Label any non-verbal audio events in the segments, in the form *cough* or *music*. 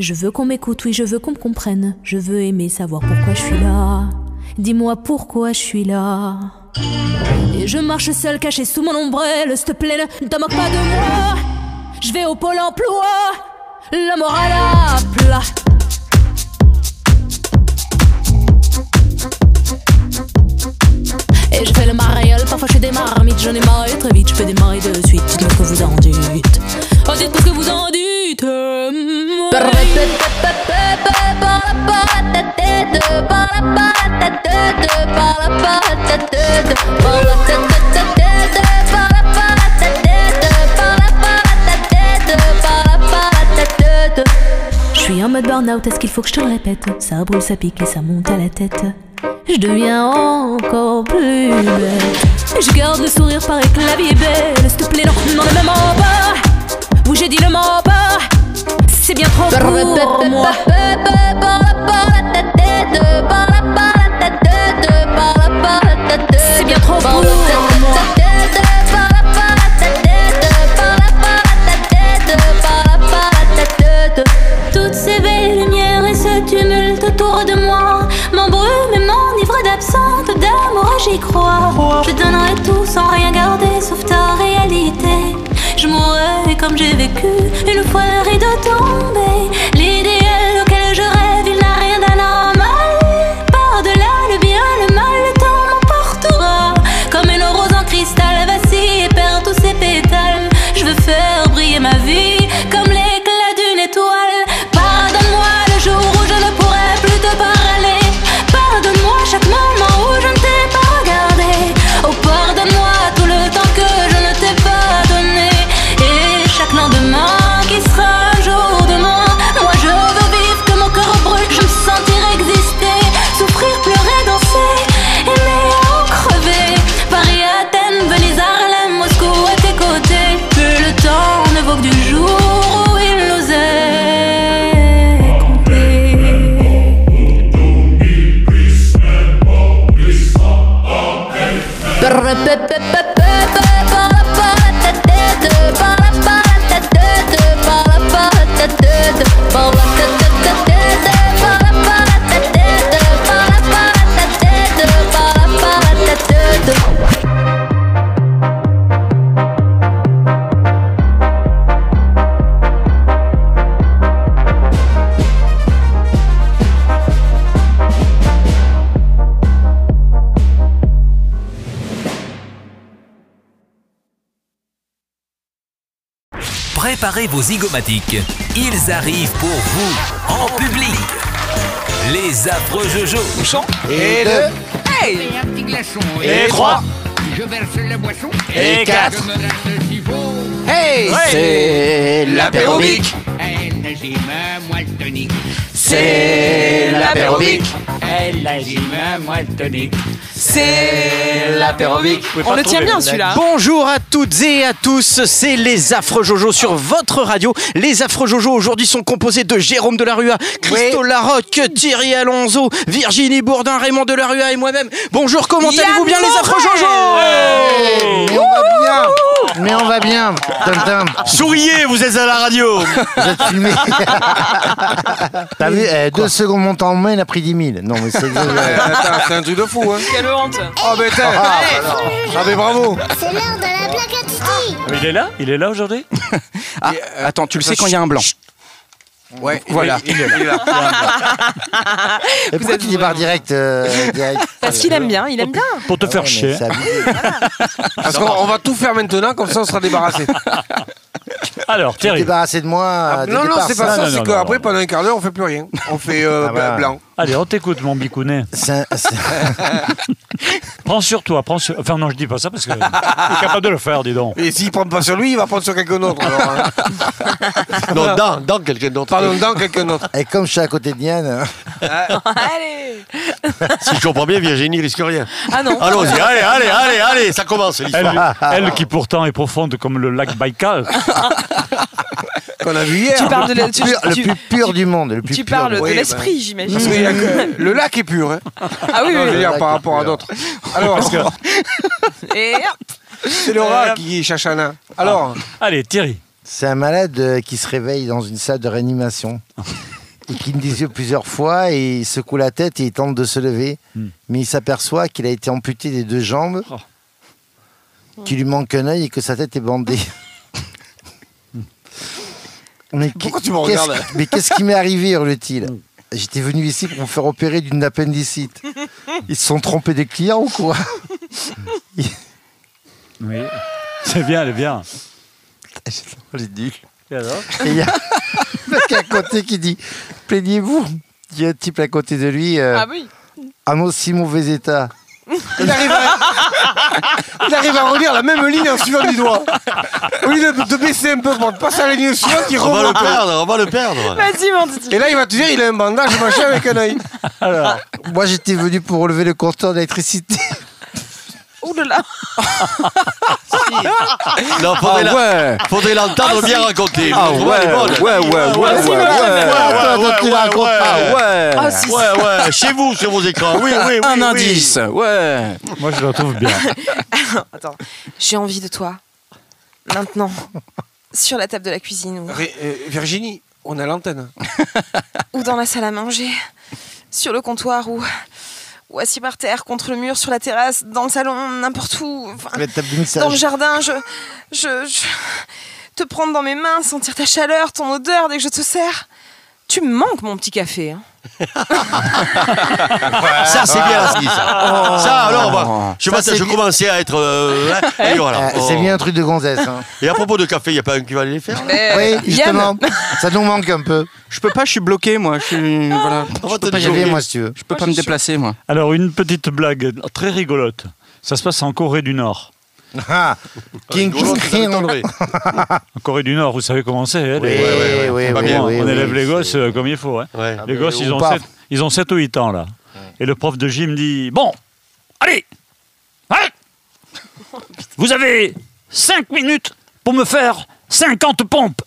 Je veux qu'on m'écoute, oui, je veux qu'on me comprenne. Je veux aimer savoir pourquoi je suis là. Dis-moi pourquoi je suis là. Et je marche seul caché sous mon ombrelle. S'il te plaît, ne te moque pas de moi. Je vais au pôle emploi. La morale à plat. Et je fais le mariole, parfois je fais des marmites, j'en ai marre très vite, je peux démarrer de suite, dites-moi que vous en dites. Oh, dites-moi que vous en dites. Je suis en mode burn-out, est-ce qu'il faut que je te le répète? Ça brûle, ça pique et ça monte à la tête. Je deviens encore plus belle. Je garde le sourire, paraît que belle. S'il te plaît, non, non, ne me mens pas. Oui, j'ai dit le mens pas. C'est bien trop pour moi. C'est bien trop pour moi. Toutes ces belles lumières et ce tumulte autour de moi m'embrument et m'enivrent d'absente d'amour, j'y crois. Je donnerai tout sans rien garder sauf ta réalité. Vos zygomatiques. Ils arrivent pour vous, en public. Les affreux Jojo. Et deux. Et un petit glaçon. Et trois. Je verse la boisson. Et quatre. Je me s'il faut. Hey, c'est l'apérobic. L'enzyme moelle C'est l'apérobic. L'enzyme moelle C'est l'apérobic. On le tient bien celui-là. Bonjour à toutes et à tous, c'est les Affreux Jojo sur votre radio. Les Affreux Jojo aujourd'hui sont composés de Jérôme Delarue, Christo Larocque, Thierry Alonso, Virginie Bourdin, Raymond Delarue et moi-même. Bonjour, comment allez-vous bien les Affreux Jojo Mais on va bien Mais on va bien Tom Tom, Souriez, vous êtes à la radio vous êtes filmé T'as vu eh, Deux secondes mon temps en main, il a pris 10 000. Non mais c'est *laughs* exagéré. Attends, c'est un truc de fou, hein. Quelle honte. Oh, mais t'es. Ah, mais bravo. C'est l'heure de la blague à Titi Il est là Il est là aujourd'hui Ah, Attends, tu le sais quand il y a un blanc. Ouais, Voilà. Il est là. *laughs* Et pourquoi tu débarres direct, euh, direct *laughs* Parce qu'il aime bien, il aime bien. Pour te Ah faire ouais, chier. *laughs* Parce qu'on on va tout faire maintenant, comme ça on sera débarrassé. Alors, Thierry, Débarrasser de moi. Ah, dès non, le non, départ, c'est pas ça, non, c'est non, qu'après, non. pendant un quart d'heure, on fait plus rien. On fait euh, Ah, voilà. blanc. allez, on t'écoute, mon bicounet. C'est un- c'est- *laughs* Prends sur toi, prends sur... Enfin, non, je dis pas ça parce que tu es capable de le faire, dis donc. Et s'il prend pas sur lui, il va prendre sur quelqu'un d'autre. alors, hein. *laughs* Non, dans, dans quelqu'un d'autre. Pardon, dans quelqu'un d'autre. Et comme je suis à côté de Diane, *laughs* Allez. Si je comprends bien, Virginie risque rien. Ah non. Allons-y, allez, allez, allez, allez, ça commence Elle, l'histoire. elle qui pourtant est profonde comme le lac Baïkal. Qu'on a vu hier. Tu parles de la- tu, pur- le tu- plus pur du monde. Le plus tu pur parles du- de Oui, l'esprit, Parce j'imagine. qu'il y a que- le lac est pur. Hein. Ah oui, Non, je veux oui. dire, par est rapport à d'autres. *laughs* Alors, Et hop. c'est Laura qui cherche un nain. Alors, Allez, Thierry. C'est un malade euh, qui se réveille dans une salle de réanimation. *laughs* et qui me des yeux plusieurs fois et il secoue la tête et il tente de se lever. Hmm. Mais il s'aperçoit qu'il a été amputé des deux jambes, Oh. qu'il lui manque un œil et que sa tête est bandée. *laughs* Mais Pourquoi tu me qu'est-ce- regardes Mais qu'est-ce qui m'est arrivé hurle-t-il *laughs* J'étais venu ici pour me faire opérer d'une appendicite. Ils se sont trompés des clients ou quoi *laughs* Oui. C'est bien, elle est bien. J'ai nul. Et alors Et il y a *laughs* un mec à côté qui dit Plaignez-vous. Il y a un type à côté de lui euh, Ah oui. en aussi mauvais état. Il arrive, à... il arrive à relire la même ligne en suivant du doigt. Au lieu de, de baisser un peu pour passer à la ligne suivante, il On va le remonte. perdre, on va le perdre. Vas-y, mon Didi. Et là, il va te dire, il a un bandage machin avec un œil. Alors, Moi, j'étais venu pour relever le compteur d'électricité. Ouh là là. *laughs* Non, faudrait la- ouais faudrait l'entendre bien raconter. Ah ouais, ouais, ouais, ouais, ouais, ouais, ouais. Ouais, ouais, ouais. Ah ouais Ah, si. Ouais, ouais, chez vous, sur vos écrans. Oui, oui, oui. Un indice, ouais. moi, je la trouve bien. *laughs* Attends. J'ai envie de toi. Maintenant. Sur la table de la cuisine ou, Ré- euh, Virginie, on a l'antenne. *laughs* ou dans la salle à manger. Sur le comptoir ou, ou assis par terre contre le mur, sur la terrasse, dans le salon, n'importe où. Enfin, dans le jardin, je, je, je- Te prendre dans mes mains, sentir ta chaleur, ton odeur dès que je te sers. Tu me manques, mon petit café. hein. *laughs* Ça, c'est bien, ça. Ça, alors, bah, je, Ça, je commençais à être. euh, hein, et voilà. Euh, C'est Oh. bien un truc de gonzesse. hein. Et à propos de café, il n'y a pas un qui va aller les faire Mais, oui, justement. Ça nous manque un peu. Je peux pas, je suis bloqué, moi. Je suis. Voilà. On va Je peux pas y dire. aller. J'avais, moi, si tu veux. Je peux pas me déplacer, moi. Alors, une petite blague très rigolote. Ça se passe en Corée du Nord. Ah, King. *laughs* En Corée du Nord, vous savez comment c'est. hein, Oui, les- oui, oui, on oui, élève les gosses euh, comme il faut. hein. Ouais. Les gosses, ils ont, pas. 7, ils ont 7 ou 8 ans, là. Et le prof de gym dit Bon, allez Hein Vous avez 5 minutes pour me faire 50 pompes.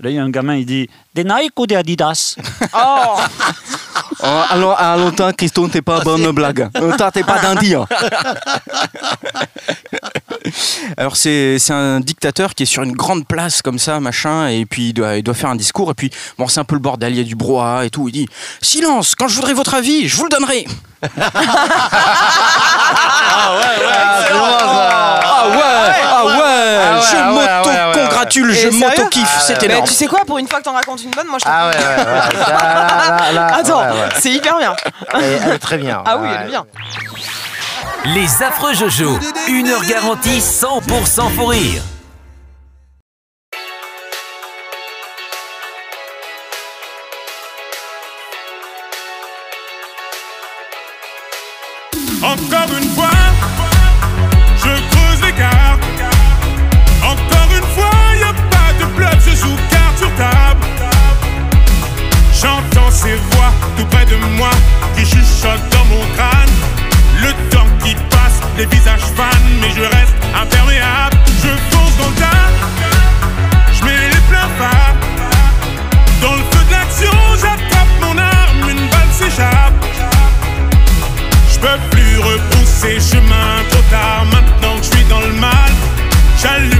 Là, il y a un gamin, il dit Des Nike ou des Adidas? *laughs* Oh Oh, alors, à longtemps, Christo, t'es pas bonne blague. *laughs* Euh, toi, T'es pas d'Indie. hein. *laughs* Alors, c'est c'est un dictateur qui est sur une grande place comme ça, machin, et puis il doit, il doit faire un discours, et puis, bon, c'est un peu le bordel, il y a du brouhaha et tout. Il dit Silence, quand je voudrais votre avis, je vous le donnerai. *laughs* Ah, c'est bon, ça. Ah ouais, ah ouais, ouais, je ouais, ouais, m'auto-congratule, ouais, je ouais. M'auto-kiffe, c'est Mais énorme. tu sais quoi, pour une fois que t'en racontes une bonne, moi je te Ah ouais, ouais, ouais. Ça, *laughs* là, là, là, Attends, ouais, ouais. c'est hyper bien. Elle, elle est très bien. Ah oui, Ouais. elle est bien. Les affreux Jojo, une heure garantie 100% pour rire. Encore une fois, je creuse l'écart. Encore une fois, y a pas de bluff, je joue carte sur table. J'entends ces voix tout près de moi qui chuchotent les visages fans, mais je reste imperméable. Je fonce dans le tas, je mets les pleins phares. Dans le feu de l'action, j'attrape mon arme, une balle s'échappe. Je peux plus rebrousser chemin trop tard maintenant que je suis dans le mal. J'allume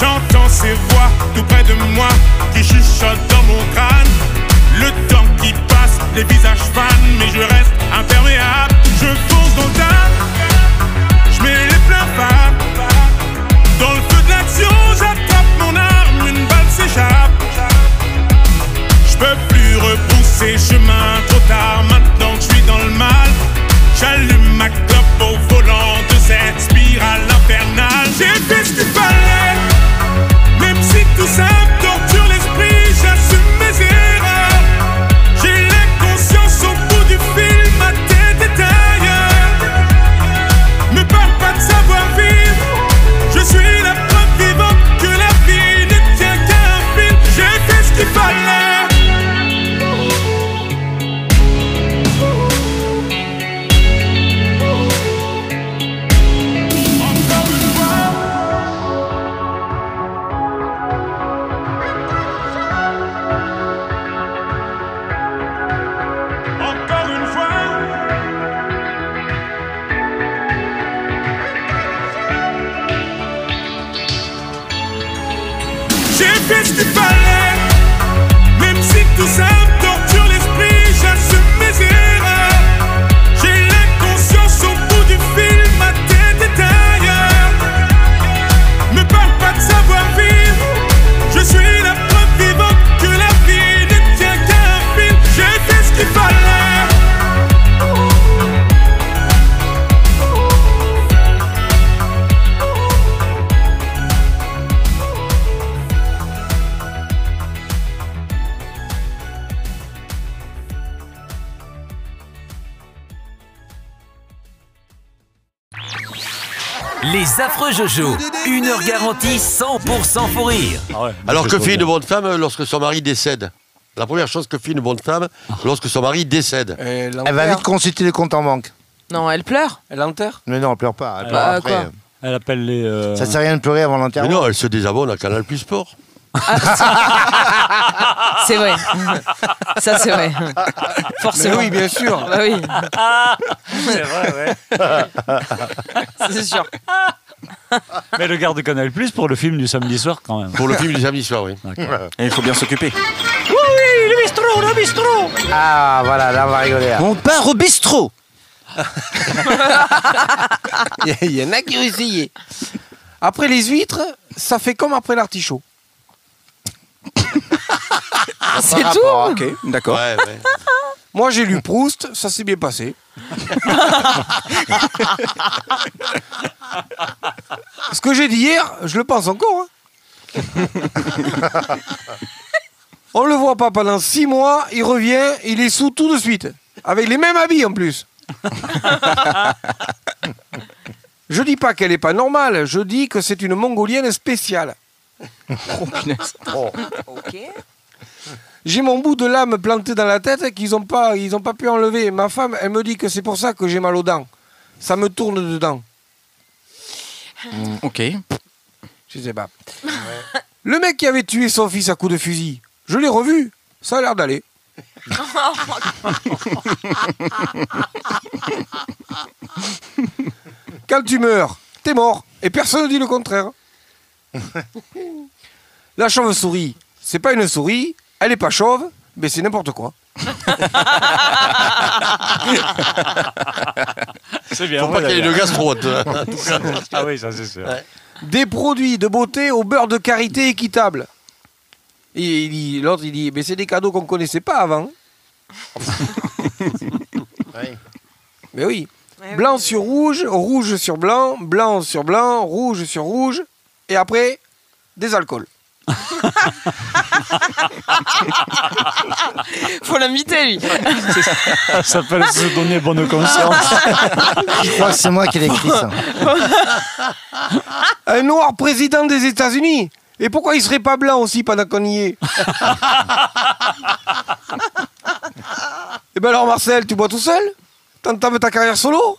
J'entends ces voix tout près de moi qui chuchotent dans mon crâne. Le temps qui passe, les visages fans, mais je reste imperméable. Je fonce dans le tas, je mets les pleins pas. Dans le feu de l'action, j'attrape mon arme, une balle s'échappe. Je peux plus repousser chemin, trop tard maintenant que je suis dans le mal. J'allume ma clope au volant de cette spirale infernale. J'ai fait ce qu'il fallait. tu sempre Les affreux Jojo, une heure garantie 100% fou rire. Alors que fait une bonne femme lorsque son mari décède La première chose que fait une bonne femme lorsque son mari décède Elle va vite consulter les comptes en banque. Non, elle pleure. Elle enterre Mais non, elle pleure pas. Elle Elle- pleure après. quoi Elle appelle les. euh, Ça sert à rien de pleurer avant Mais l'enterrement. non, elle se désabonne à Canal Plus Sport. *laughs* C'est vrai. Ça, c'est vrai. Forcément. Mais oui, bien sûr. Bah oui, *laughs* C'est vrai, ouais. *laughs* c'est sûr. Mais le garde Canal Plus pour le film du samedi soir quand même. Pour le film du samedi soir, oui. Et il faut bien s'occuper. Oui, le bistrot, le bistrot Ah, voilà, là, on va rigoler. là. On part au bistrot. *laughs* Il y- en a qui ont essayé. Après les huîtres, ça fait comme après l'artichaut. C'est tout Ok, d'accord. Ouais, ouais. Moi, j'ai lu Proust, ça s'est bien passé. *laughs* Ce que j'ai dit hier, je le pense encore. hein. *laughs* On le voit pas pendant six mois, il revient, il est sous tout de suite. Avec les mêmes habits en plus. *laughs* je dis pas qu'elle est pas normale, je dis que c'est une mongolienne spéciale. Ok. J'ai mon bout de lame planté dans la tête qu'ils n'ont pas, ils ont pas pu enlever. Ma femme, elle me dit que c'est pour ça que j'ai mal aux dents. Ça me tourne dedans. Ok. Je sais pas. Le mec qui avait tué son fils à coups de fusil, je l'ai revu. Ça a l'air d'aller. *laughs* Quand tu meurs, t'es mort. Et personne ne dit le contraire. *laughs* La chauve-souris, c'est pas une souris, elle est pas chauve, mais c'est n'importe quoi. *laughs* C'est bien. Faut pas qu'il y ait une gastro. *laughs* Ah oui, ça c'est sûr. Des produits de beauté au beurre de karité équitable. Et il dit- l'autre, il dit, mais c'est des cadeaux qu'on connaissait pas avant. *laughs* Mais oui. Blanc sur rouge, rouge sur blanc, blanc sur blanc, rouge sur rouge, et après, des alcools. *laughs* Faut l'inviter, lui. Ça s'appelle se donner bonne conscience. *laughs* Je crois que c'est moi qui l'ai écrit ça. *laughs* Un noir président des États-Unis Et pourquoi il serait pas blanc aussi pendant qu'on y est Eh ben alors Marcel, tu bois tout seul? T'entames ta carrière solo?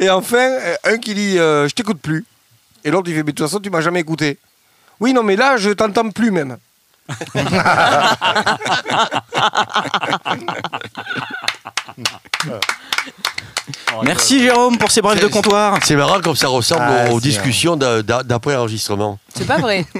Et enfin, euh, un qui dit euh, Je t'écoute plus. Et l'autre il fait Mais de toute façon, tu m'as jamais écouté. Oui, non, mais là, je t'entends plus même. *laughs* Merci Jérôme pour ces brefs de comptoir. C'est marrant comme ça ressemble Ah, aux discussions d'a- d'a- d'après enregistrement. C'est pas vrai. *laughs*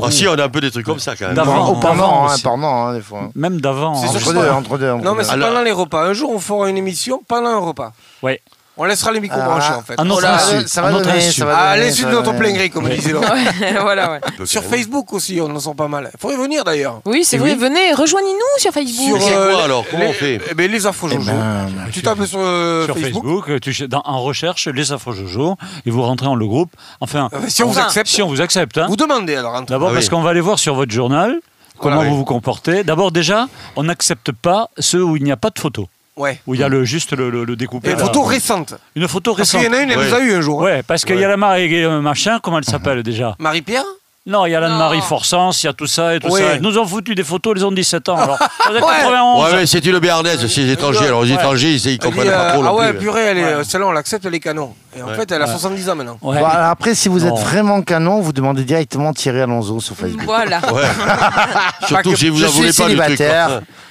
Ah si, on a un peu des trucs comme ça quand même. D'avant. Au pendant, hein, pendant, hein, des fois. Même d'avant. C'est hein. Entre deux, entre deux. Non, mais c'est pendant les repas. Un jour, on fera une émission pendant un repas. Ouais. On laissera les micros Ah, branchés en fait. à notre Voilà. insu. ça va donner, de va notre plein gré, comme disait l'autre. Ouais, *laughs* voilà, ouais. Sur Facebook aussi, on en sent pas mal. Faudrait venir d'ailleurs. Oui, c'est vrai. Venez, rejoignez-nous sur Facebook. Sur, euh, quoi les- alors Comment les, on fait eh ben, les infos Jojo. ben, tu tapes sur, euh, Sur Facebook. Facebook, euh, tu, ch- dans- en recherche les affreux Jojo et vous rentrez dans le groupe. Enfin, Euh, si on vous accepte, si on vous accepte, hein. vous demandez alors. D'abord Ah parce oui. qu'on va aller voir sur votre journal comment Voilà, vous oui. vous comportez. D'abord déjà, on n'accepte pas ceux où il n'y a pas de photo, Ouais. où il y a le, juste le, le- le découpé. Là. photo récente. Une photo Parce récente. qu'il y en a une, elle Ouais. nous a eu un jour. hein. Ouais, parce qu'il y a la Marie euh, machin, comment elle s'appelle *laughs* déjà? Marie-Pierre? Non, il y a l'Anne-Marie. Forçance, il y a tout ça et tout ça. Ils nous ont foutu des photos, ils ont 17 ans. Alors, *laughs* Ouais. 91. Ouais, mais c'est une béarnaise, c'est les étrangers. Alors les Ouais. étrangers, ils, comprennent euh, pas trop Ah non ouais, plus. purée, elle est, Ouais. euh, celle-là, on l'accepte, elle est canon. Et en Ouais. fait, elle a Ouais. 70 ans maintenant. Ouais. Bon, alors après, si vous êtes. Non. vraiment canon, vous demandez directement Thierry Alonso sur Facebook. Voilà. Ouais. *laughs* *laughs* Surtout si vous en voulez pas du truc.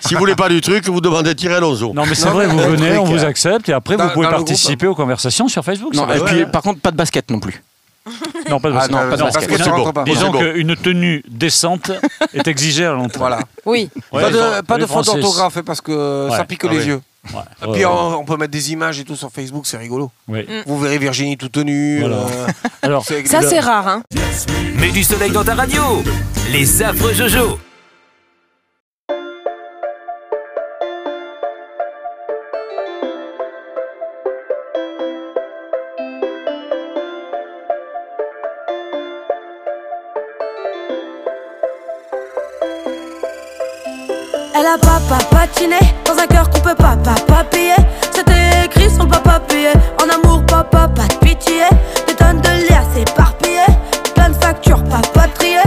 Si vous voulez pas du truc, vous demandez Thierry Alonso. Non, mais c'est vrai, vous venez, on vous euh, accepte et après vous pouvez participer aux conversations sur Facebook. Et puis par contre, pas de basket non plus. Non, pas de Ah, basket. non, pas de parce basket. que ça C'est rentre bon. pas. Disons bon. qu'une tenue décente est exigée à l'entrée. Voilà. Oui. Ouais, pas de, pas de faute Francis. d'orthographe, hein, parce que ça Ouais. pique Ah les oui. yeux. Ouais. Et puis ouais. on, on peut mettre des images et tout sur Facebook, c'est rigolo. Oui. Vous verrez Virginie tout tenue. Voilà. euh, Alors, c'est- Ça, c'est rare, hein. Mets du soleil dans ta radio. Les affreux Jojo. Elle a papa patiné dans un cœur qu'on peut pas pas papiller. C'était écrit sur papa payé. En amour, papa, pas de pitié. Des tonnes de liasses éparpillées. Plein de factures pas patriées.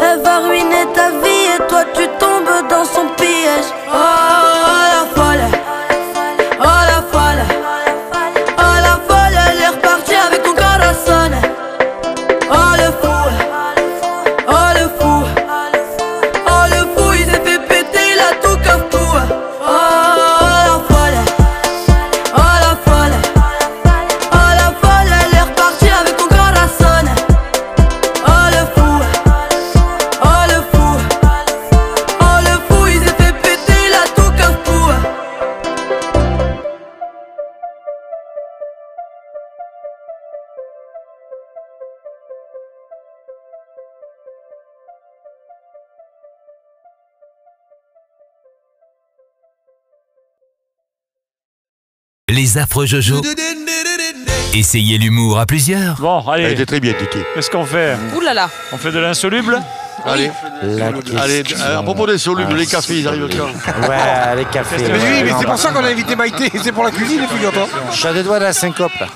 Elle va ruiner ta vie et toi tu tombes dans son piège. Oh Les affreux Jojo. Essayez l'humour à plusieurs. Bon, allez. Elle était très bien, Tiki. Qu'est-ce qu'on fait Ouh là là. On fait de l'insoluble Allez, allez à propos des solubles, les cafés, ils arrivent quand *laughs* Ouais, les cafés. Mais oui, mais c'est pour ça qu'on a invité Maïté. *laughs* C'est pour la cuisine, figure-toi. Je suis à deux doigts de la syncope là.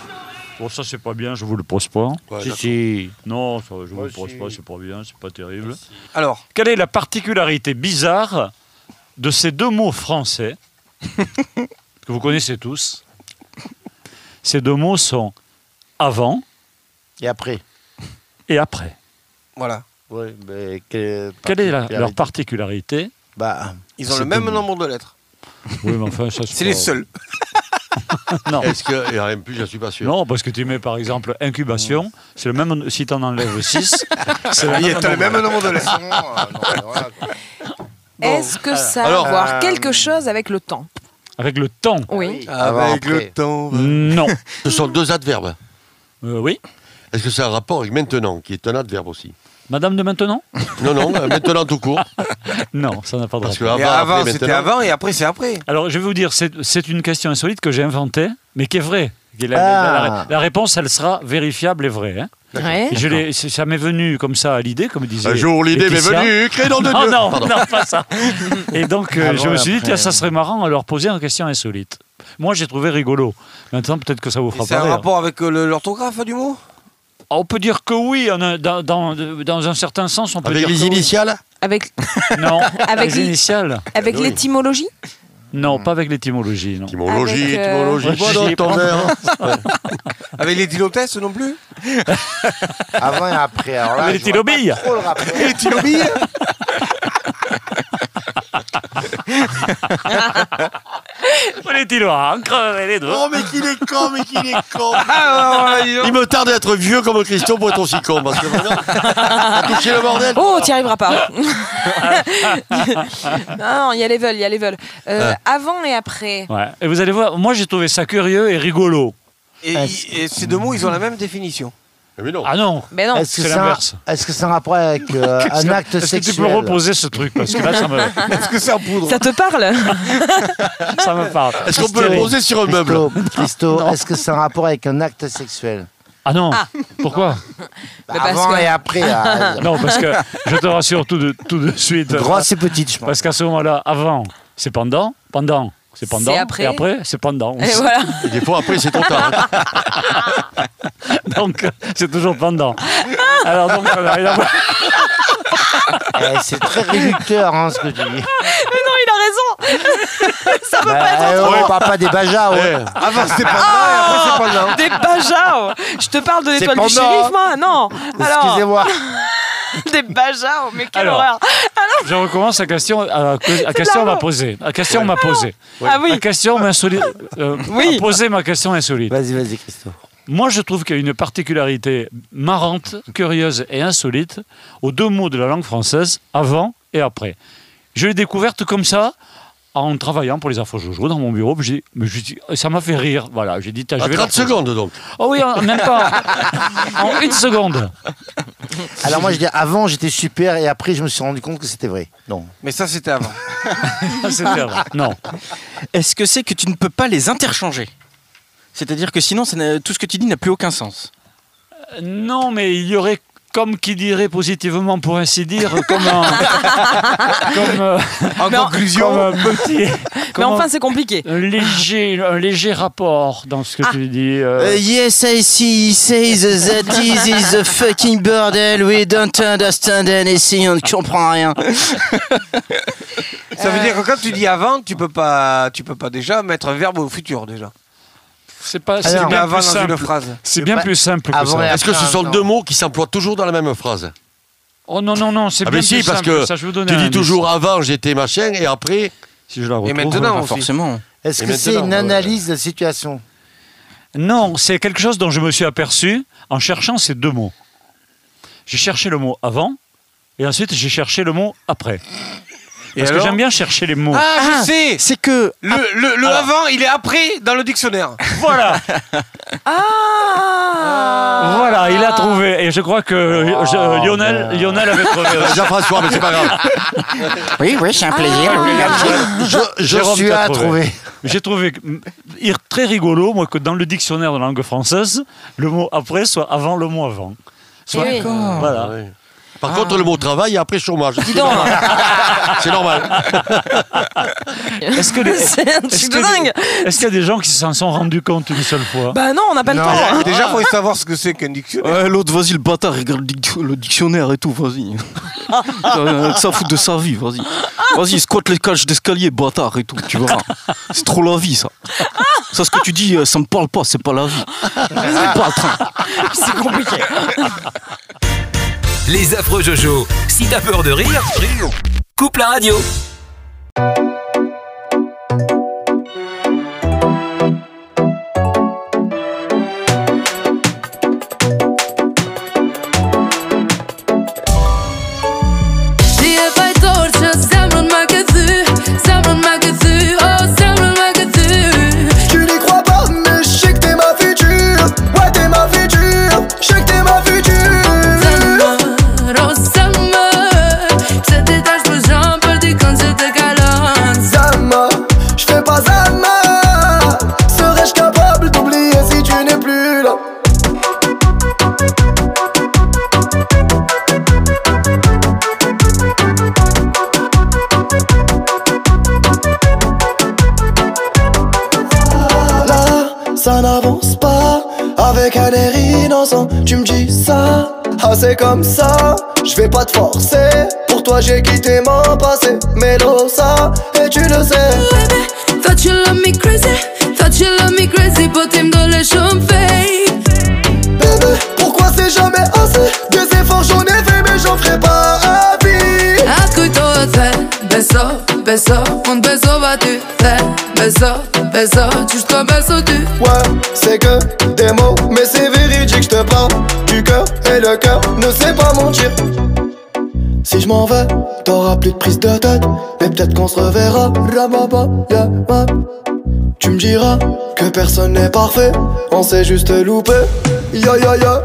Bon, ça c'est pas bien, je vous le pose pas. si, si. Non, ça, je vous le pose pas, c'est pas bien, c'est pas terrible. Alors Quelle est la particularité bizarre de ces deux mots français *laughs* que vous connaissez tous? Ces deux mots sont avant Et après et après. Voilà. Oui, mais quelle, Quelle est la- leur particularité Bah, Ils ont le même nombre de lettres. Oui, mais enfin, ça *laughs* C'est les seuls. *laughs* Non. Est-ce qu'il y a rien plus? J'en suis pas sûr. Non, parce que tu mets par exemple incubation, c'est le même. Si tu en enlèves 6, *laughs* c'est le le même nombre de lettres. Est-ce que ça a à voir euh, quelque chose avec le temps? Avec le temps Oui. Avec le temps. Non. *laughs* Ce sont deux adverbes. Euh, oui. Est-ce que c'est un rapport avec maintenant, qui est un adverbe aussi? Madame de maintenant? Non, non, euh, maintenant tout court. *laughs* Non, ça n'a pas de Parce que rapport. Avant, avant, après, c'était maintenant. avant et après, c'est après. Alors, je vais vous dire, c'est c'est une question insolite que j'ai inventée, mais qui est vraie. La, Ah. la- réponse, elle sera vérifiable et vraie. hein. Ouais. Je c'est- ça m'est venu comme ça à l'idée, comme disait. Un jour, l'idée m'est venue, créé dans de Non, non, Pardon. non, pas ça. Et donc, euh, je me suis dit, tiens, ça serait marrant à leur poser une question insolite. Moi, j'ai trouvé rigolo. Maintenant, peut-être que ça vous fera C'est pas un rire. rapport avec euh, le- l'orthographe du mot? On peut dire que oui, on a- dans, dans, dans un certain sens, on peut Avec dire les que oui. initiales? Avec, Non, *laughs* Avec les les- initiales. avec Oui. l'étymologie? Non, pas avec l'étymologie, non. Étymologie, Avec, euh, étymologie. Bois dans J'y ton verre. *laughs* Avec les dilotesses non plus *laughs* avant et après. Alors là, Avec les je vois pas tylobilles. trop le rapport. Les *laughs* Les tyloires, crever les deux. Oh, mais qu'il est con, mais qu'il est con. Ah, dis donc. Il me tarde d'être vieux comme Christian pour être aussi con. Parce que maintenant, t'as touché le bordel. Oh, t'y arriveras pas. *laughs* non, il y a level, il y a level. Euh, Avant et après. Ouais. Et vous allez voir, moi j'ai trouvé ça curieux et rigolo. Et, et ces deux mots, ils ont la même définition. Mais non. Ah non. Mais non. Est-ce que c'est c'est l'inverse. est-ce que c'est un rapport avec *laughs* euh, un acte Est-ce que sexuel tu peux reposer ce truc Parce que là, ça me, *laughs* Est-ce que c'est en poudre Ça te parle? *laughs* Ça me parle. Est-ce qu'on peut le poser sur un meuble? Christo, Christo, est-ce que c'est un rapport avec un acte sexuel? Ah non. Pourquoi? Bah, parce Avant que- et après. hein. Non, parce que je te rassure tout de, tout de suite. Grosse et petite, je pense. Parce qu'à ce moment-là, avant, c'est pendant. Pendant, c'est pendant. C'est après. Et après, c'est pendant. Et voilà. Et des fois, après, c'est trop tard. hein. Donc, c'est toujours pendant. Alors, donc, n'a rien à voir. Eh, c'est très réducteur hein, ce que tu dis. Mais non, il a raison *laughs* Ça peut Bah, pas être eh, autrement. on parle pas des bajas. ouais. Eh, Avant c'était pas ça et après c'est pas là. Des bajao Je te parle de l'étoile du pendant, shérif, hein. moi Non Alors, Excusez-moi. *laughs* des bajao, mais quelle Alors. horreur Je recommence la question. À, à question la m'a honte. posé. La question m'a posé. Ah oui La question m'a insoli- euh, Oui. m'a posé ma question insolite. Vas-y, vas-y, Christo. Moi, je trouve qu'il y a une particularité marrante, curieuse et insolite aux deux mots de la langue française, avant et après. Je l'ai découverte comme ça, en travaillant pour les Afro Jojo dans mon bureau. puis j'ai- mais je dis- ça m'a fait rire. Voilà, j'ai dit, tiens, je À vais 30 leur poser. secondes, donc. Oh oui, en- même pas. *laughs* en une seconde. Alors moi je dis avant j'étais super et après je me suis rendu compte que c'était vrai. Non. Mais ça c'était avant. *laughs* C'était vrai. Non. Est-ce que c'est que tu ne peux pas les interchanger? C'est-à-dire que sinon, ça tout ce que tu dis n'a plus aucun sens. Euh, Non, mais il y aurait, comme qui dirait positivement, pour ainsi dire, *laughs* comme un, comme, euh, En *laughs* conclusion, comme un petit. *laughs* Mais enfin, c'est compliqué. un léger, un léger rapport dans ce que Ah. tu dis. euh, yes, I see. He says that this is a fucking bordel. We don't understand anything. On ne comprend rien. ça veut dire que quand tu dis avant, tu peux pas, tu peux pas déjà mettre un verbe au futur déjà. C'est pas. Ah C'est Mais bien avant plus dans simple. une phrase. C'est bien pas- plus simple que avant et ça. Est-ce que ce sont non. deux mots qui s'emploient toujours dans la même phrase? Oh non non non, c'est Ah, bien mais si, plus parce simple. que ça, je vous tu un dis toujours avant j'étais machin et après. Si je la retrouve. maintenant Pas aussi. forcément. Est-ce Et que c'est maintenant, une ouais. analyse de situation? Non, c'est quelque chose dont je me suis aperçu en cherchant ces deux mots. J'ai cherché le mot avant et ensuite j'ai cherché le mot après. Parce que alors j'aime bien chercher les mots. Ah, je sais. C'est que Le, le, le avant, il est après dans le dictionnaire. *laughs* Voilà, Ah voilà, il a trouvé. Et je crois que euh, je- Oh, Lionel, merde. Lionel avait trouvé. *laughs* Jean-François, mais c'est pas grave. *laughs* oui, oui, c'est un plaisir. Je, je Jérôme, suis t'as à trouvé. trouver. J'ai trouvé mm, ir- très rigolo, moi, que dans le dictionnaire de langue française, le mot après soit avant le mot avant. Soit- Eh oui. Voilà. Par contre, le mot travail et après chômage. Dis donc *laughs* C'est normal. Est-ce que *laughs* de les- dingue Est-ce qu'il y a des gens qui s'en sont rendus compte une seule fois? Bah non, on n'a pas le temps Déjà, il faut savoir ce que c'est qu'un dictionnaire. Ouais, l'autre, vas-y, le bâtard, il regarde le dic- le dictionnaire et tout, vas-y. ça, *laughs* ça fout de sa vie, vas-y. Vas-y, squatte les cages d'escalier, bâtard et tout, tu verras. C'est trop la vie, ça. Ça, ce que tu dis, euh, ça me parle pas, c'est pas la vie. C'est pas le train. C'est compliqué Les affreux Jojo. Si t'as peur de rire, coupe la radio. Ça n'avance pas. Avec un air innocent, tu me dis ça. Ah, c'est comme ça, je vais pas te forcer. Pour toi, j'ai quitté mon passé. Mélo, ça, et tu le sais. Thought you love me crazy Thought you love me crazy But him dans chambres fake Bébé, pourquoi c'est jamais assez? Des efforts j'en ai fait, mais j'en ferai pas à vie. Ascolto te Beso, beso Un beso va-tu faire? Beso, beso Tu je beso tu Ouais, c'est que des mots, mais c'est véridique, je te parle du cœur et le cœur ne sait pas mentir. Si je m'en vais, t'auras plus de prise de tête, mais peut-être qu'on se reverra. Tu me diras que personne n'est parfait, on s'est juste loupé. Ya ya ya.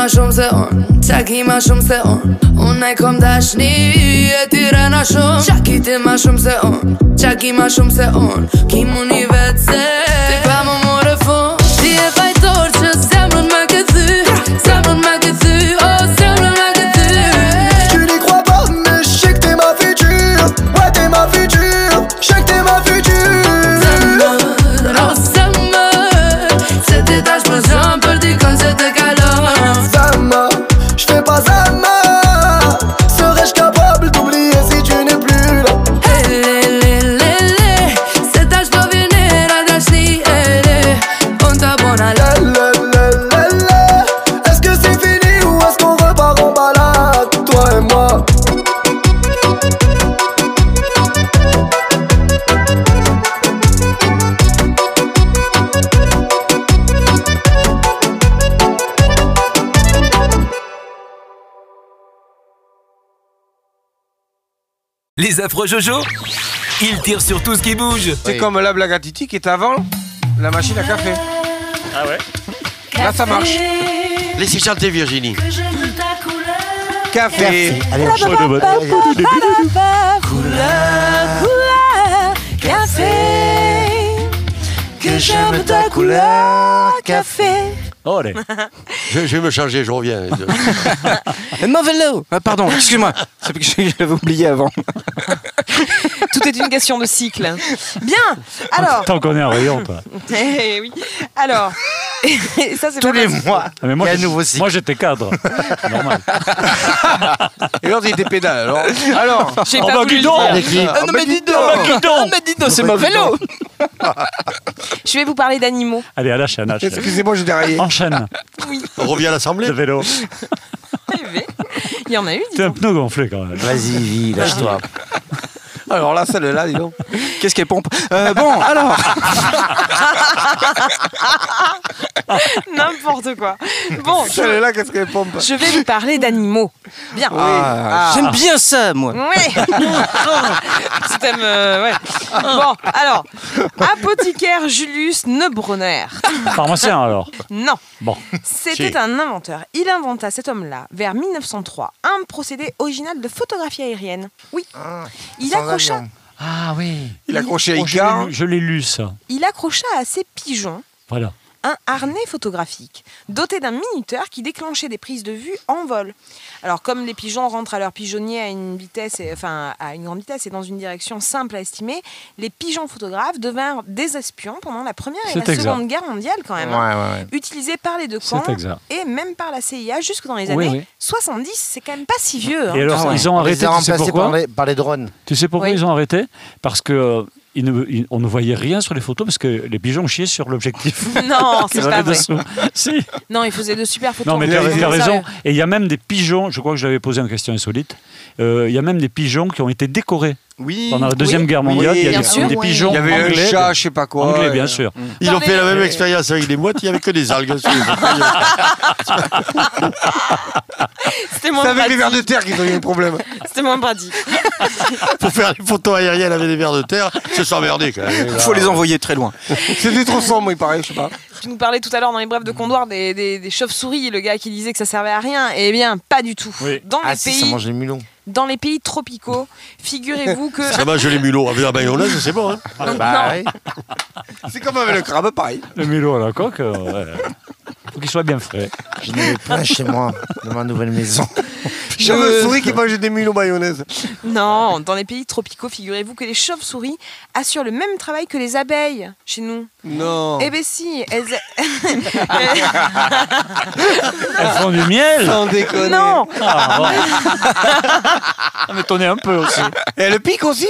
Ma shumë se on Qaki ma shumë se on Unë e kom dashni E ti rena shumë. Qaki ti ma shumë se on Qaki ma shumë se on Ki mu një vetë se Ti pa më more fund Ti e fajtor që Les affreux Jojo Ils tirent sur tout ce qui bouge. C'est comme la blague à Titi qui est avant la machine à café. Ah ouais Là, ça marche. Laissez chanter Virginie. Café. Allez, Oh, de bonne. Couleur, couleur, café. Que j'aime ta couleur, café. Oh, allez. Je, je vais me changer, je reviens. Novello *laughs* Ah, Pardon, excuse-moi. C'est parce que j'avais oublié avant. *laughs* Tout est une question de cycle. Bien. Alors. T'en connais un rayon, toi. *laughs* Eh oui. Alors. ça, c'est Tous les mois, Ah, mais moi, il y a un j'étais- nouveau cycle. Moi, j'étais cadre. Normal. Et l'autre, il était pédale. Alors, alors J'ai Oh, pas bah, voulu dis donc. Ah, non, bah, mais dis dis donc Ah, mais dis donc, c'est vélo Je vais vous parler d'animaux. Allez, à la chaîne. Excusez-moi, j'ai déraillé. Enchaîne *laughs* On revient à l'Assemblée le vélo. *laughs* Il y en a eu. dis T'es un pneu gonflé quand même. Vas-y, Vie, lâche-toi. Alors là, celle-là, dis donc. Qu'est-ce qu'elle pompe? Euh, Bon, alors N'importe quoi. Bon, je, Celle-là, qu'est-ce qu'elle pompe? je vais vous parler d'animaux. Bien. Ah, J'aime bien ça, moi. Oui. *laughs* Tu t'aimes, euh, ouais. Bon, alors, apothicaire Julius Neubronner. Pharmacien alors. Non. Bon. C'était Si. un inventeur. Il inventa, cet homme-là, vers 1903, un procédé original de photographie aérienne. Oui. Il sans accrocha. Ah oui. Il a accroché à Oh, je l'ai Icar. lu- je l'ai lu ça. il accrocha à ses pigeons Voilà. Un harnais photographique doté d'un minuteur qui déclenchait des prises de vue en vol. Alors comme les pigeons rentrent à leur pigeonnier à une vitesse, et- enfin à une grande vitesse et dans une direction simple à estimer, les pigeons photographes devinrent des espions pendant la première et la exact. seconde guerre mondiale quand même. Ouais, hein. ouais, ouais. Utilisés par les deux camps et même par la CIA jusque dans les Oui, années oui. 70. C'est quand même pas si vieux. hein. Et alors, Ah ouais. ils ont On les arrêté, a tu sais remplacés pourquoi par les, par les drones. Tu sais pourquoi Oui. ils ont arrêté? Parce que ils ne- ils- on ne voyait rien sur les photos parce que les pigeons chiaient sur l'objectif. *laughs* Non, c'est Ils pas vrai. si. Non, il faisait de super photos. Non, mais Il tu as, raison. Et il y a même des pigeons, je crois que je l'avais posé une question insolite, euh, il y a même des pigeons qui ont été décorés. Oui. Pendant la Deuxième Oui. Guerre mondiale, il y a bien des, des pigeons Il y avait anglais. un chat, je sais pas quoi. anglais, euh, bien sûr. Ils ont fait la même expérience avec les mouettes, il n'y avait que des algues. *laughs* C'était moins C'est avec les vers de terre qu'ils ont eu un problème. C'était moins pratique. *laughs* Pour faire les photos aériennes avec des vers de terre, ils se sont emmerdés quand même. Il faut les envoyer très loin. C'était trop sombre, il paraît, je sais pas. Tu nous parlais tout à l'heure dans les brèves de Condor des, des- des chauves-souris, le gars qui disait que ça servait à rien. Eh bien, pas du tout. Oui. Dans, Ah les si, ça pays, mange les mulons. dans les pays tropicaux, figurez-vous que. Ça mange les mulots. Avec la mayonnaise, c'est bon. Hein Bah ouais. C'est comme avec le crabe, pareil. Le mulot à la coque, euh, ouais. Faut qu'il soit bien frais. J'en avais plein chez moi, dans ma nouvelle maison. *laughs* Chauve-souris qui mange des mules aux mayonnaise. Non, dans les pays tropicaux, figurez-vous que les chauves-souris assurent le même travail que les abeilles chez nous. Non. Eh ben si, elles... Elles font du miel Sans déconner. non Ah, bon. Ça m'étonnait un peu aussi. Et elle pique aussi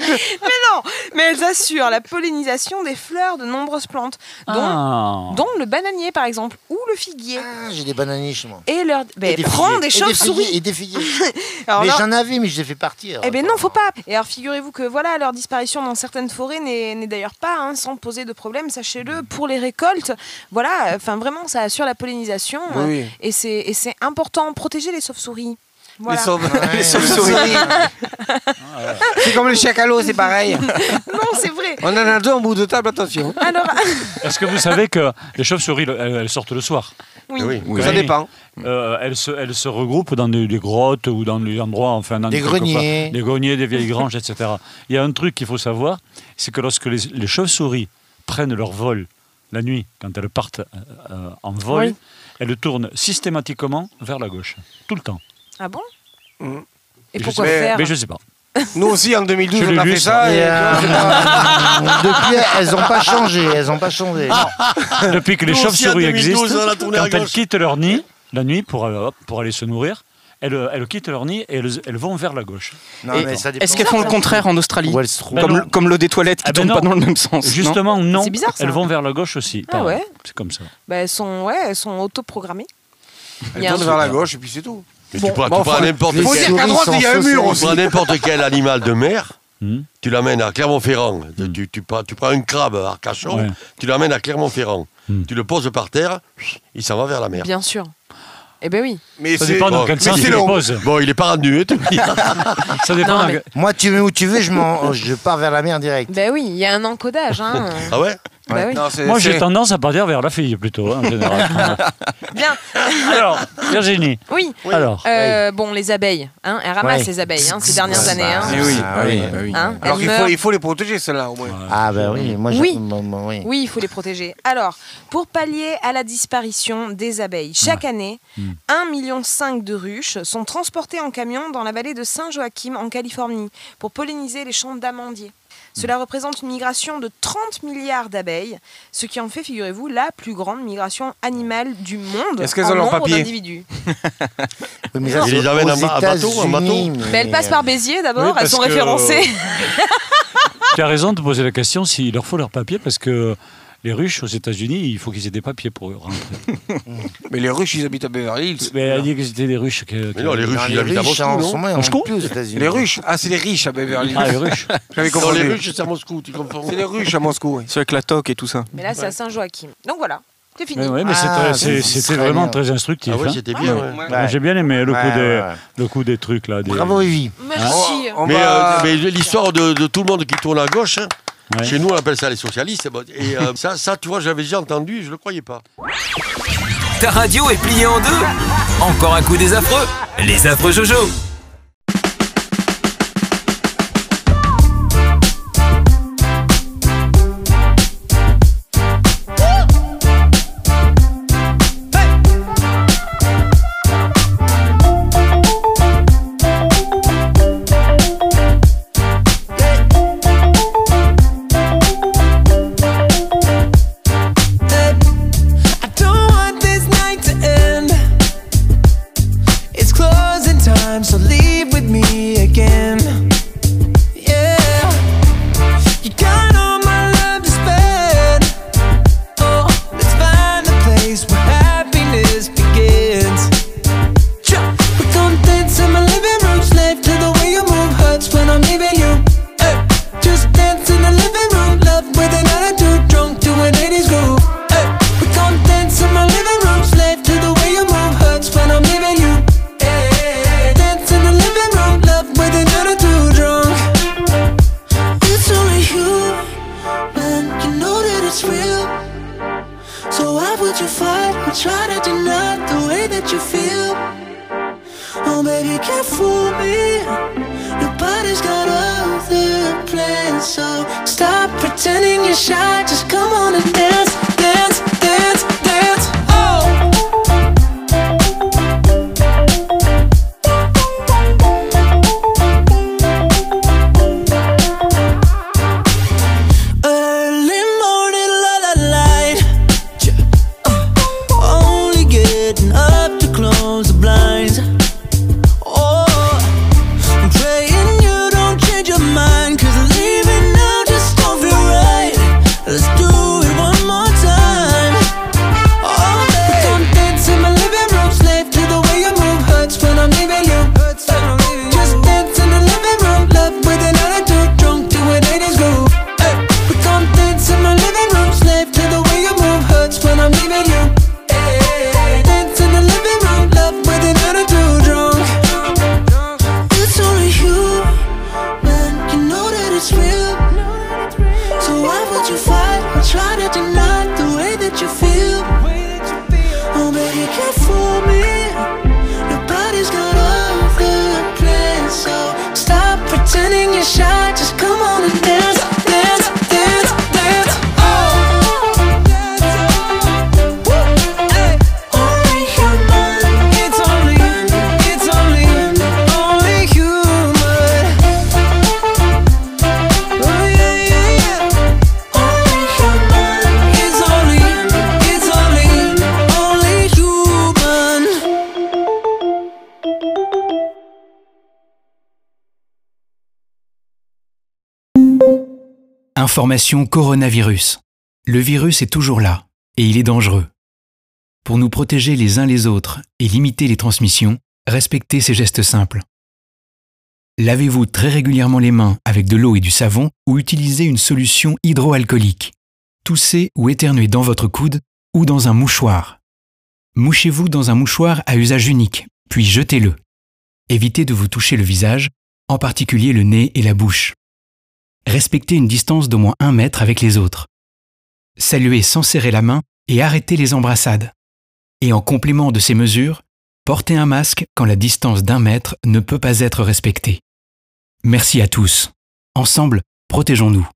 Mais non Mais elles assurent la pollinisation des fleurs de nombreuses plantes, dont, Ah. dont le bananier par exemple, ou le figuier. Ah, J'ai des bananiers chez moi. Et leur... Ben, Et des prends figuiers. des chauves-souris Et des figuiers. *laughs* Alors Mais j'en avais, mais je les fais partir. Eh ben non, faut pas. Et alors figurez-vous que voilà, leur disparition dans certaines forêts n'est d'ailleurs pas hein, sans poser de problème, sachez-le, pour les récoltes. Voilà, enfin vraiment, ça assure la pollinisation. Oui, euh, Et c'est et c'est important, protéger les sauves-souris. Voilà. Les sauves- les sauves-souris. c'est comme les chacalos, c'est pareil. *laughs* non, c'est vrai. On en a deux en bout de table, attention. Alors, *laughs* Est-ce que vous savez que les chauves-souris, elles, elles sortent le soir oui. Oui, ça dépend. Euh, elles, se, elles se regroupent dans des, des grottes ou dans des endroits, enfin, dans Des greniers. Des greniers, des vieilles granges, etc. Il y a un truc qu'il faut savoir, c'est que lorsque les, les chauves-souris prennent leur vol la nuit, quand elles partent euh, euh, en vol, Oui. elles tournent systématiquement vers la gauche, tout le temps. Ah bon Mm. Et je pourquoi sais- faire Mais je sais pas. Nous aussi, en 2012, Je l'ai on a lu, fait ça. ça. Et, et- euh, depuis, elles n'ont pas changé. Elles n'ont pas changé. Depuis que les chauves-souris 2012, existent, quand elles gauche. quittent leur nid, la nuit, pour, euh, pour aller se nourrir, elles, elles quittent leur nid et elles, elles vont vers la gauche. Non, Et mais ça dépend. Est-ce qu'elles font le contraire en Australie Où elles se trouvent. Ben comme, non. comme l'eau des toilettes qui Ah ben tourne pas dans le même sens. Justement, non. C'est bizarre, ça. Elles vont vers la gauche aussi. Ah ouais C'est comme ça. Bah, elles sont, ouais, elles sont autoprogrammées. Elle Il y a un tourne vers la gauche et puis c'est tout. Mais Bon. tu prends, Bon, tu prends faut- n'importe Faut quel, dire qu'à souris droite, sont il y a un mur socialisées. tu aussi. prends n'importe quel animal de mer, Hmm. tu l'amènes à Clermont-Ferrand. Tu, tu prends, tu prends un crabe à Arcachon, Ouais. tu l'amènes à Clermont-Ferrand. Hmm. Tu le poses par terre, il s'en va vers la mer. Bien sûr. Eh ben oui. Mais Ça dépend dans Bon, quel sens tu long. poses. Bon, il est pas rendu. hein. *laughs* Ça dépend. Non, mais- Moi, tu veux où tu veux, je pars vers la mer direct. Ben oui, il y a un encodage. Hein. ah ouais? Bah oui. Non, Moi, j'ai tendance à partir vers la fille plutôt, hein, en général. *laughs* Bien. *laughs* Alors, Virginie. Oui. Alors, Euh, Bon, les abeilles, hein, elles ramassent les abailles hein, ces dernières années. hein. Eh oui, Ah oui, oui. oui. Hein, Alors qu'il faut, il faut les protéger, celles-là, au moins. Ah, ben oui. Moi, Oui. moi, oui. Oui, il faut les protéger. Alors, pour pallier à la disparition des abeilles, chaque année, 1,5 million de ruches sont transportées en camion dans la vallée de Saint-Joachim en Californie pour polliniser les champs d'amandiers. Cela représente une migration de 30 milliards d'abeilles, ce qui en fait, figurez-vous, la plus grande migration animale du monde Est-ce qu'elles en ont leur nombre papier d'individus. *laughs* Oui, mais ça, Ils c'est les amènent aux en ba- à bateau, en bateau États-Unis, Mais elles passent par Béziers d'abord, Oui, elles parce sont que- référencées. *laughs* tu as raison de poser la question s'il leur faut leurs papiers parce que les ruches aux États-Unis, il faut qu'ils aient des papiers pour rentrer. *laughs* Mais les ruches, ils habitent à Beverly Hills. Mais elle a dit que c'était des ruches. que- Mais non, les ruches, Non, ils les habitent à Moscou, non plus aux États-Unis. Les ruches Ah, c'est les riches à Beverly Hills. Ah, les ruches. *laughs* J'avais Non, les ruches, c'est à Moscou, tu comprends C'est les ruches à Moscou, oui. C'est avec la toque et tout ça. Mais là, c'est à Saint-Joachim. Donc voilà, c'est fini. Mais, ouais, mais Ah, c'était- vraiment bien. très instructif. Ah oui, hein. c'était bien. ouais. Ouais. Moi, J'ai bien aimé le, Ouais, coup des, ouais, ouais. le coup des trucs là. Des... Bravo, Evie. Merci. On Mais, va- euh, mais l'histoire de, de tout le monde qui tourne à gauche, hein, Ouais. chez nous on appelle ça les socialistes. Et euh, *laughs* ça, ça, tu vois, j'avais déjà entendu, je ne le croyais pas. Ta radio est pliée en deux Encore un coup des affreux Les affreux Jojo Information coronavirus. Le virus est toujours là et il est dangereux. Pour nous protéger les uns les autres et limiter les transmissions, respectez ces gestes simples. Lavez-vous très régulièrement les mains avec de l'eau et du savon ou utilisez une solution hydroalcoolique. Toussez ou éternuez dans votre coude ou dans un mouchoir. Mouchez-vous dans un mouchoir à usage unique, puis jetez-le. Évitez de vous toucher le visage, en particulier le nez et la bouche. Respectez une distance d'au moins un mètre avec les autres. Saluez sans serrer la main et arrêtez les embrassades. Et en complément de ces mesures, portez un masque quand la distance d'un mètre ne peut pas être respectée. Merci à tous. Ensemble, protégeons-nous.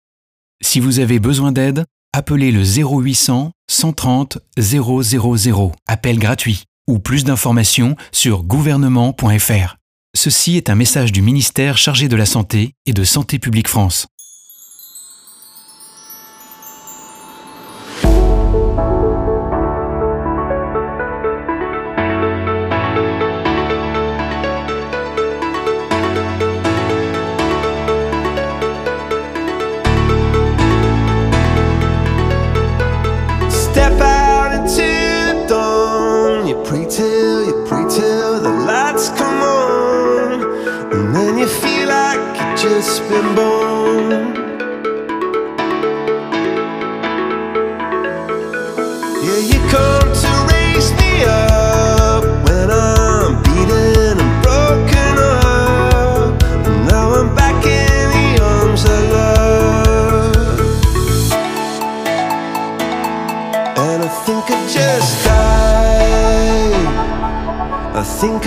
Si vous avez besoin d'aide, appelez le 0800 130 000, appel gratuit, ou plus d'informations sur gouvernement.fr. Ceci est un message du ministère chargé de la Santé et de Santé publique France.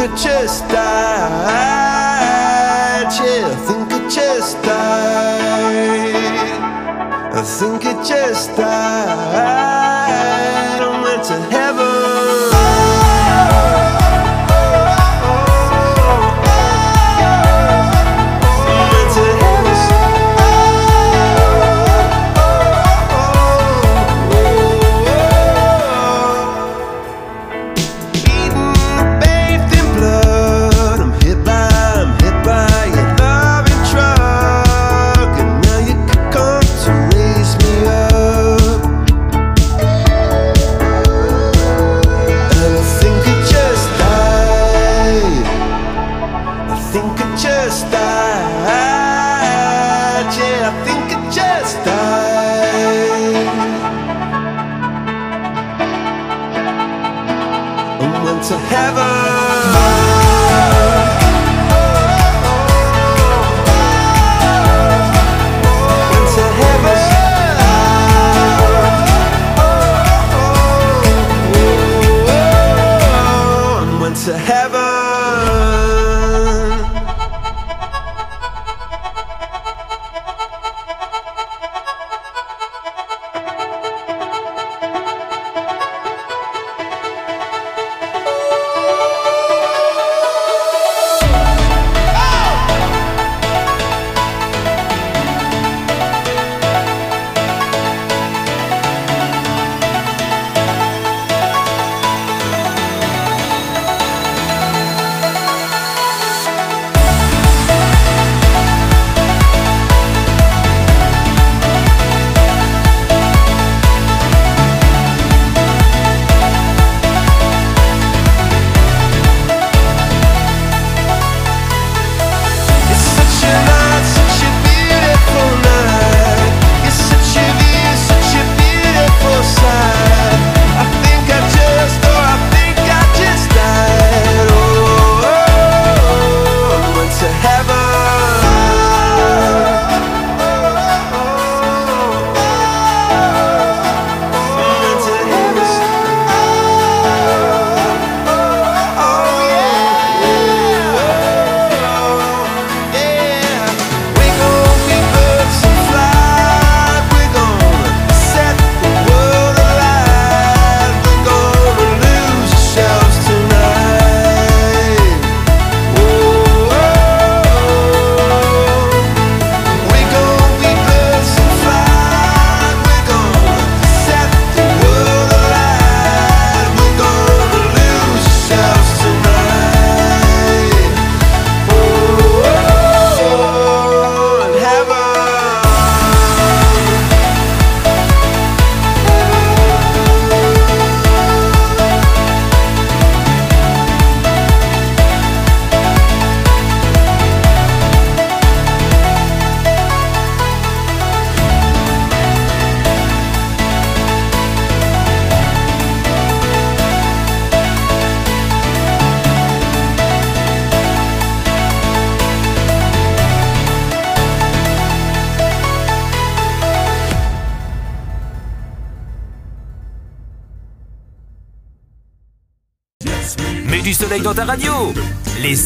I just died. Yeah, I think I just died. I think I just died.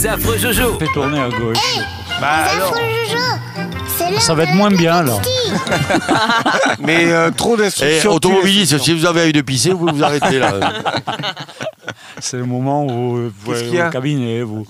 Les affreux Jojo. Fais tourner à gauche. Bah, Les affreux Jojo C'est Ça va être moins bien alors. *laughs* Mais euh, trop Et d'instructions. automobiliste, si vous avez envie de pisser, vous vous arrêtez là. *laughs* C'est le moment où vous Qu'est-ce allez qu'il y a au cabinet, vous.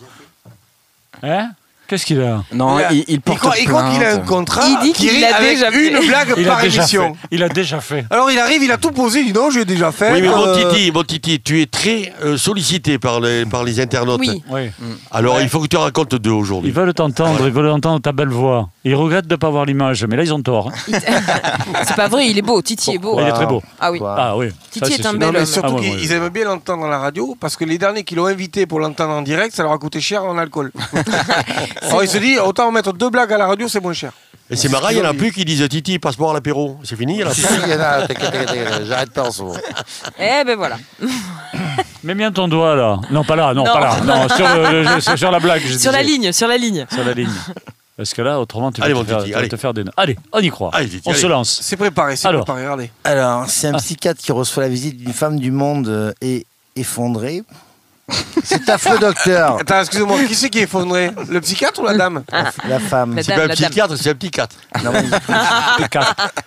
Hein? Qu'est-ce qu'il a Non, Il a- il, il porte croit, il croit qu'il a un contrat Il dit qui qu'il avec déjà fait. une blague Il a par émission. fait. Il a déjà fait. Alors il arrive, il a tout posé, il dit non, j'ai déjà fait. Oui, mais mon euh, Titi, mon Titi, tu es très euh, sollicité par les, par les internautes. Oui. Oui. Alors il faut que tu racontes deux aujourd'hui. Ils veulent t'entendre, ils veulent entendre ta belle voix. Ils regrettent de ne pas voir l'image, mais là ils ont tort. *laughs* C'est pas vrai, il est beau. Titi est beau. Il est très beau. Ah oui. Ah oui. Titi Ça, est un bel homme. surtout Ah, qu'ils aiment bien l'entendre à la radio parce que les derniers qui l'ont invité pour l'entendre en direct, ça leur a coûté cher en alcool. *laughs* Alors il se dit autant mettre deux blagues à la radio, c'est moins cher. Et c'est marrant, il n'y en a plus qui disent Titi, passe-moi à l'apéro. C'est fini, il y en a Si, plus. si, il y en a, t'inquiète, t'inquiète, t'inquiète, j'arrête pas en ce moment. *laughs* Eh ben voilà. *laughs* Mets bien ton doigt là. Non, pas là, non, Non. pas là. Non, sur, le- le- sur- sur la blague. je *laughs* Sur la disais. ligne, sur la ligne. Sur la ligne. Parce que là, autrement, tu vas Allez, te, mon faire, Titi, tu vas allez. te faire des. Allez, on y croit. Allez, Titi, on allez. se lance. C'est préparé, c'est Alors. préparé, regardez. Alors, c'est Ah. un psychiatre qui reçoit la visite d'une femme du monde euh, et effondrée. C'est affreux, docteur. Attends, excusez-moi, qui c'est qui est effondré Le psychiatre ou la dame La femme. La C'est dame, pas un psychiatre, c'est un petit 4. Non, mais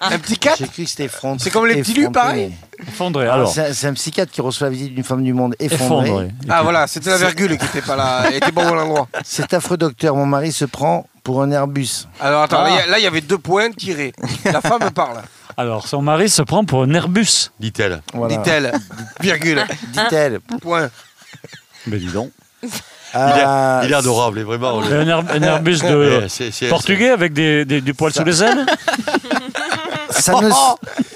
Un petit 4 J'ai cru que c'était effondré. C'est comme les petits lus, pareil Effondré. Alors, Alors, c'est c'est un psychiatre qui reçoit la visite d'une femme du monde effondrée. effondré. Ah voilà, c'était la virgule qui était pas là, elle était pas au bon endroit. Cet affreux docteur, mon mari se prend pour un Airbus. Alors attends, Ah. là, il y a- là, il y avait deux points tirés. La femme parle, Alors, son mari se prend pour un Airbus. Dit-elle. Voilà. dit-elle. Virgule. Dit-elle. Point. Mais dis donc. Il est, Euh, il est adorable, et vraiment. le- Un, Air- un Airbus de *laughs* c'est- c'est- portugais avec des, des- du poil sous les ailes *laughs* ça ne...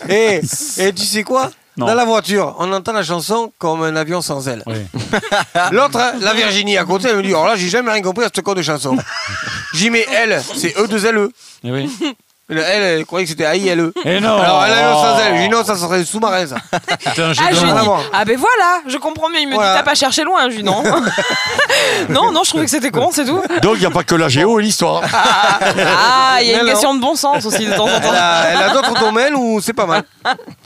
Et, *laughs* et tu sais quoi? Non. Dans la voiture, on entend la chanson comme un avion sans aile. Oui. L'autre, la Virginie à côté, elle me dit Oh là, j'ai jamais rien compris à ce code de chanson. J'y mets L, c'est E2LE. Eh oui. Le L, elle croyait que c'était A-I-L-E. Et non Alors, elle a sans elle. Oh. J'ai dit non, ça serait sous-marin, ça. C'était un jet Ah, je dis- voir. ah ben voilà, je comprends mieux. Il me Voilà. dit t'as pas cherché loin, je dis non. Non, non, je trouvais que c'était con, c'est tout. Donc il n'y a pas que la géo et l'histoire. Ah, il y a une non. question de bon sens aussi de temps en Elle temps. a, elle a d'autres domaines où c'est pas mal.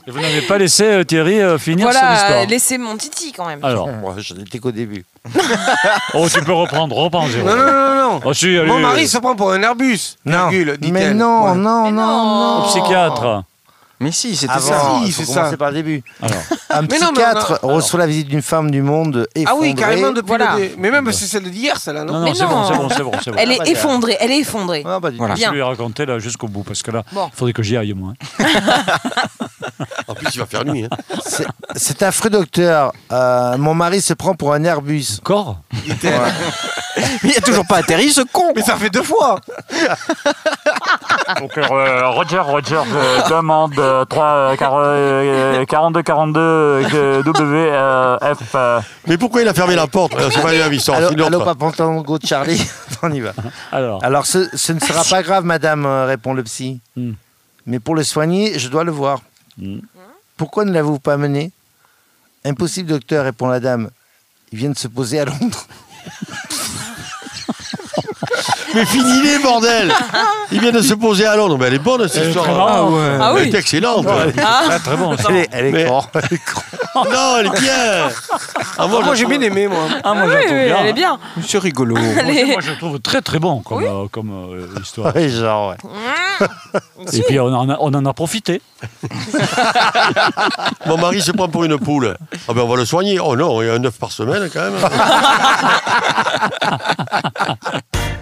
Et vous n'avez pas laissé euh, Thierry euh, finir son Voilà, histoire. laissez mon titi quand même. Alors, Moi, je n'étais qu'au début. *laughs* oh, tu peux reprendre, reprends, Jérôme. Non, non, non, non. Oh, si, allez, Mon mari se prend pour un Airbus. Non. Virgule, dit-elle. Mais non, non, non, non. Au psychiatre. Mais si, c'était ça. Si, il c'est ça. par le début. Alors, Un Mais non, psychiatre reçoit la visite d'une femme du monde Ah effondrée. oui, carrément depuis Voilà. le dé- Mais même c'est celle d'hier, celle-là, non, non, c'est bon, c'est bon, c'est bon, c'est bon. Elle est bah, effondrée, elle est effondrée. Ah, Voilà. tout. Je lui ai raconté là jusqu'au bout parce que là, il Bon. faudrait que j'y aille moi. hein. *laughs* En plus, il va faire nuit. hein. C'est- affreux, docteur. Euh, mon mari se prend pour un Airbus. Corps dit-elle. Mais il *laughs* a toujours pas atterri, ce con. Mais ça fait deux fois. Donc, euh, Roger, Roger, je demande 3, 42, 42, WF. Mais pourquoi il a fermé la porte Euh, C'est pas histoire, Allô, papa Pantalon de Charlie. *laughs* On y va. Alors, Alors, ce, ce ne sera pas grave, madame, euh, répond le psy. Hmm. Mais pour le soigner, je dois le voir. Hmm. Pourquoi ne l'avez-vous pas amené? Impossible, docteur, répond la dame. Il vient de se poser à Londres. *laughs* Mais finis-les, bordel Il vient de se poser à Londres. Mais elle est bonne, cette histoire. marrante. Ah Elle est excellente. Ah. très bon. Elle est, elle est Mais- con, elle est con. Non, elle est bien Ah, Moi, j'ai bien aimé, moi. Ah, moi, oui, bien. elle est bien. C'est rigolo. Moi, je le trouve très très bon comme, euh, comme euh, histoire. Ouais, genre, ouais. Et puis, on en a, on en a profité. *laughs* Mon mari se prend pour une poule. Ah ben on va le soigner. Oh non, il y a un œuf par semaine quand même. *laughs*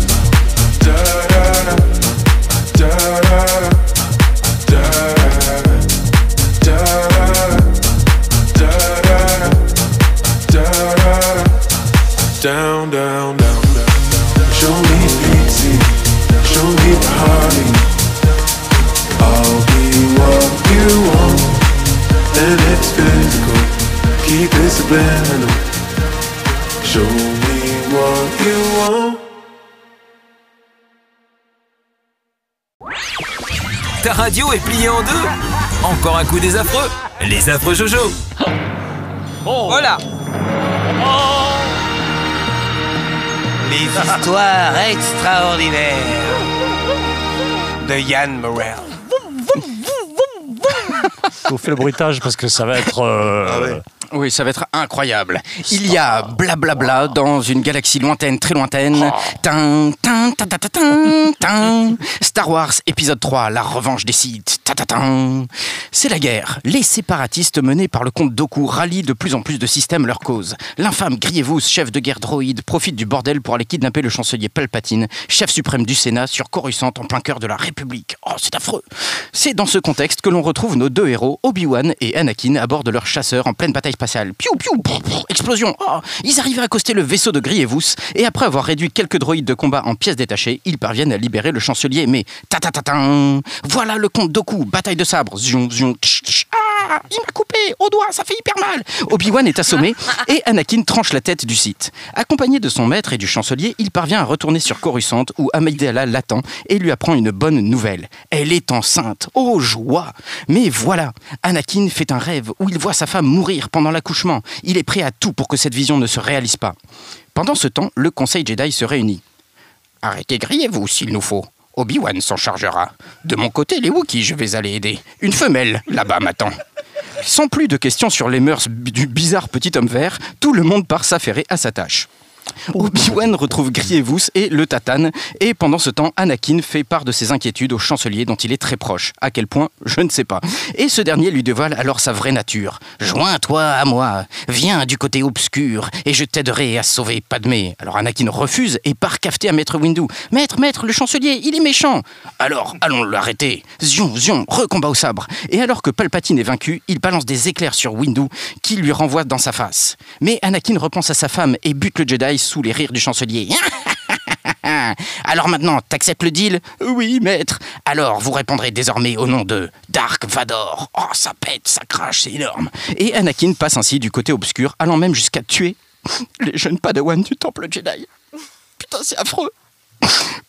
Keep it subliminal. Show me what you want. Ta radio est pliée en deux Encore un coup des affreux Les affreux Jojo *laughs* Voilà. Les histoires extraordinaires de Yann Morel. Je vous fais le bruitage parce que ça va être. euh, Oui, ça va être incroyable. Il y a blablabla dans une galaxie lointaine, très lointaine. Tin, tin, tin, tin. Star Wars épisode 3, la revanche des Sith. C'est la guerre. Les séparatistes menés par le comte Doku rallient de plus en plus de systèmes leur cause. L'infâme Grievous, chef de guerre droïde, profite du bordel pour aller kidnapper le chancelier Palpatine, chef suprême du Sénat sur Coruscant en plein cœur de la République. Oh, c'est affreux. C'est dans ce contexte que l'on retrouve nos deux héros, Obi-Wan et Anakin, à bord de leur chasseur en pleine bataille Piou, piou, explosion. Oh, ils arrivent à accoster le vaisseau de Grievous et après avoir réduit quelques droïdes de combat en pièces détachées, ils parviennent à libérer le chancelier. Mais ta ta ta ta, voilà le comte Doku, bataille de sabre. Zion, zion, tch, tch. Ah, il m'a coupé au doigt, ça fait hyper mal. Obi-Wan est assommé et Anakin tranche la tête du site. Accompagné de son maître et du chancelier, il parvient à retourner sur Coruscant où Amidala l'attend et lui apprend une bonne nouvelle. Elle est enceinte. Oh joie Mais voilà, Anakin fait un rêve où il voit sa femme mourir pendant l'accouchement. Il est prêt à tout pour que cette vision ne se réalise pas. Pendant ce temps, le Conseil Jedi se réunit. Arrêtez, grillez-vous s'il nous faut. Obi-Wan s'en chargera. De mon côté, les Wookiees, je vais aller aider. Une femelle, là-bas, m'attend. Sans plus de questions sur les mœurs du bizarre petit homme vert, tout le monde part s'affairer à sa tâche. Obi-Wan retrouve Grievous et le tatane, et pendant ce temps, Anakin fait part de ses inquiétudes au chancelier dont il est très proche. À quel point, je ne sais pas. Et ce dernier lui dévoile alors sa vraie nature. Joins-toi à moi, viens du côté obscur, et je t'aiderai à sauver Padmé. Alors Anakin refuse et part cafeter à Maître Windu. Maître, maître, le chancelier, il est méchant. Alors, allons l'arrêter. Zion, zion, recombat au sabre. Et alors que Palpatine est vaincu, il balance des éclairs sur Windu qui lui renvoie dans sa face. Mais Anakin repense à sa femme et bute le Jedi sous les rires du chancelier. *laughs* Alors maintenant, t'acceptes le deal? Oui, maître. Alors, vous répondrez désormais au nom de Dark Vador. Oh, ça pète, ça crache, c'est énorme. Et Anakin passe ainsi du côté obscur, allant même jusqu'à tuer *laughs* les jeunes Padawan du temple Jedi. Putain, c'est affreux.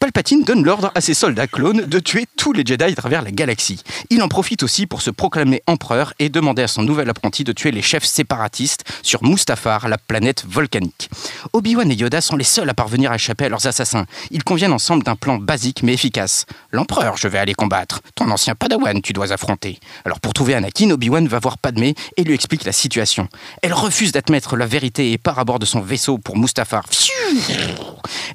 Palpatine donne l'ordre à ses soldats clones de tuer tous les Jedi à travers la galaxie. Il en profite aussi pour se proclamer empereur et demander à son nouvel apprenti de tuer les chefs séparatistes sur Mustafar, la planète volcanique. Obi-Wan et Yoda sont les seuls à parvenir à échapper à leurs assassins. Ils conviennent ensemble d'un plan basique mais efficace. L'empereur, je vais aller combattre. Ton ancien Padawan, tu dois affronter. Alors pour trouver Anakin, Obi-Wan va voir Padmé et lui explique la situation. Elle refuse d'admettre la vérité et part à bord de son vaisseau pour Mustafar.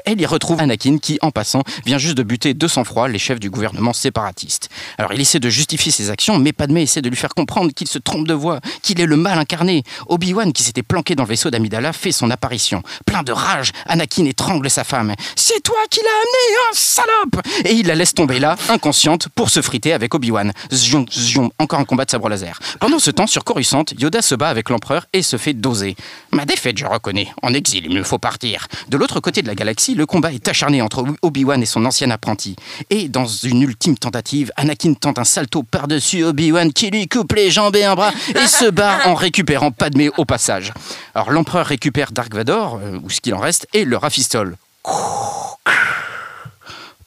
Elle y retrouve Anakin qui, en passant, vient juste de buter de sang-froid les chefs du gouvernement séparatiste. Alors il essaie de justifier ses actions, mais Padmé essaie de lui faire comprendre qu'il se trompe de voix, qu'il est le mal incarné. Obi-Wan, qui s'était planqué dans le vaisseau d'Amidala, fait son apparition. Plein de rage, Anakin étrangle sa femme. C'est toi qui l'as amené, hein, salope Et il la laisse tomber là, inconsciente, pour se friter avec Obi-Wan. Zion, zion, encore un combat de sabre laser. Pendant ce temps, sur Coruscant, Yoda se bat avec l'empereur et se fait doser. Ma défaite, je reconnais. En exil, il me faut partir. De l'autre côté de la galaxie, le combat est acharné entre Obi-Wan et son ancien apprenti. Et dans une ultime tentative, Anakin tente un salto par-dessus Obi-Wan qui lui coupe les jambes et un bras et se *laughs* barre en récupérant Padmé au passage. Alors l'empereur récupère Dark Vador, euh, ou ce qu'il en reste, et le rafistole.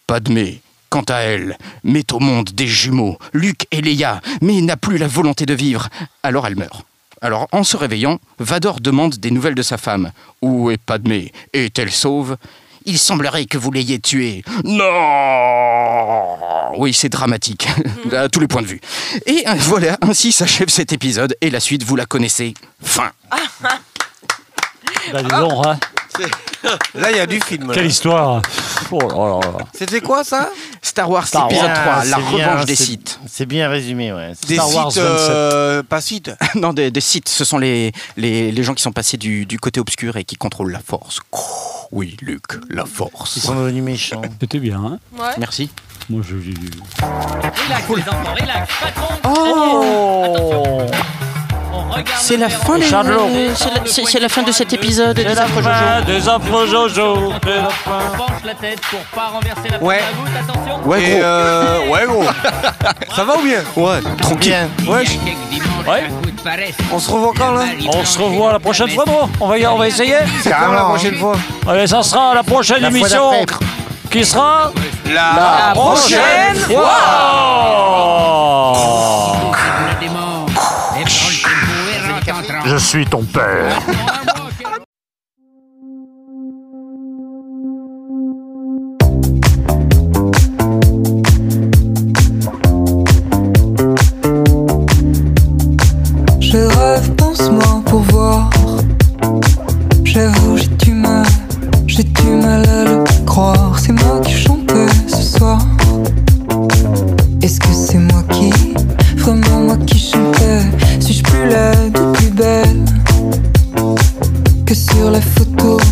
Padmé, quant à elle, met au monde des jumeaux, Luke et Leia, mais n'a plus la volonté de vivre. Alors elle meurt. Alors, en se réveillant, Vador demande des nouvelles de sa femme. Où est Padmé? Est-elle sauve? Il semblerait que vous l'ayez tué. Non Oui, c'est dramatique, *laughs* à tous les points de vue. Et euh, voilà, ainsi s'achève cet épisode, et la suite, vous la connaissez. Fin. Bah, dis donc, hein. Là, il y a du film. là. Quelle histoire Oh là là là. C'était quoi ça? Star Wars Star épisode Wars, 3, la bien, revanche des c'est- sites. C'est bien résumé, ouais. Des Star Wars sites, euh, pas sites. *laughs* non, des, des sites, ce sont les, les, les gens qui sont passés du, du côté obscur et qui contrôlent la force. Oui, Luc, la force. Ils sont devenus méchants. C'était bien, hein Ouais. Merci. Moi, je... Relax, les enfants, relax. Patron. Oh C'est la fin, Charlot. c'est la- fin de cet épisode des C'est la Affreux fin Jojo. des affreux Jojo. C'est la fin. On penche la tête pour pas renverser la Ouais. goutte, attention. Ouais, gros. euh, ouais, gros. *laughs* Ça va ou bien? Ouais, tranquille. Ouais, de on se revoit quand là? On se revoit la prochaine fois, bro. On va, y- on va essayer C'est quand la prochaine fois Allez, ça sera la prochaine La émission. Qui sera La, prochaine fois. Suis ton père. Que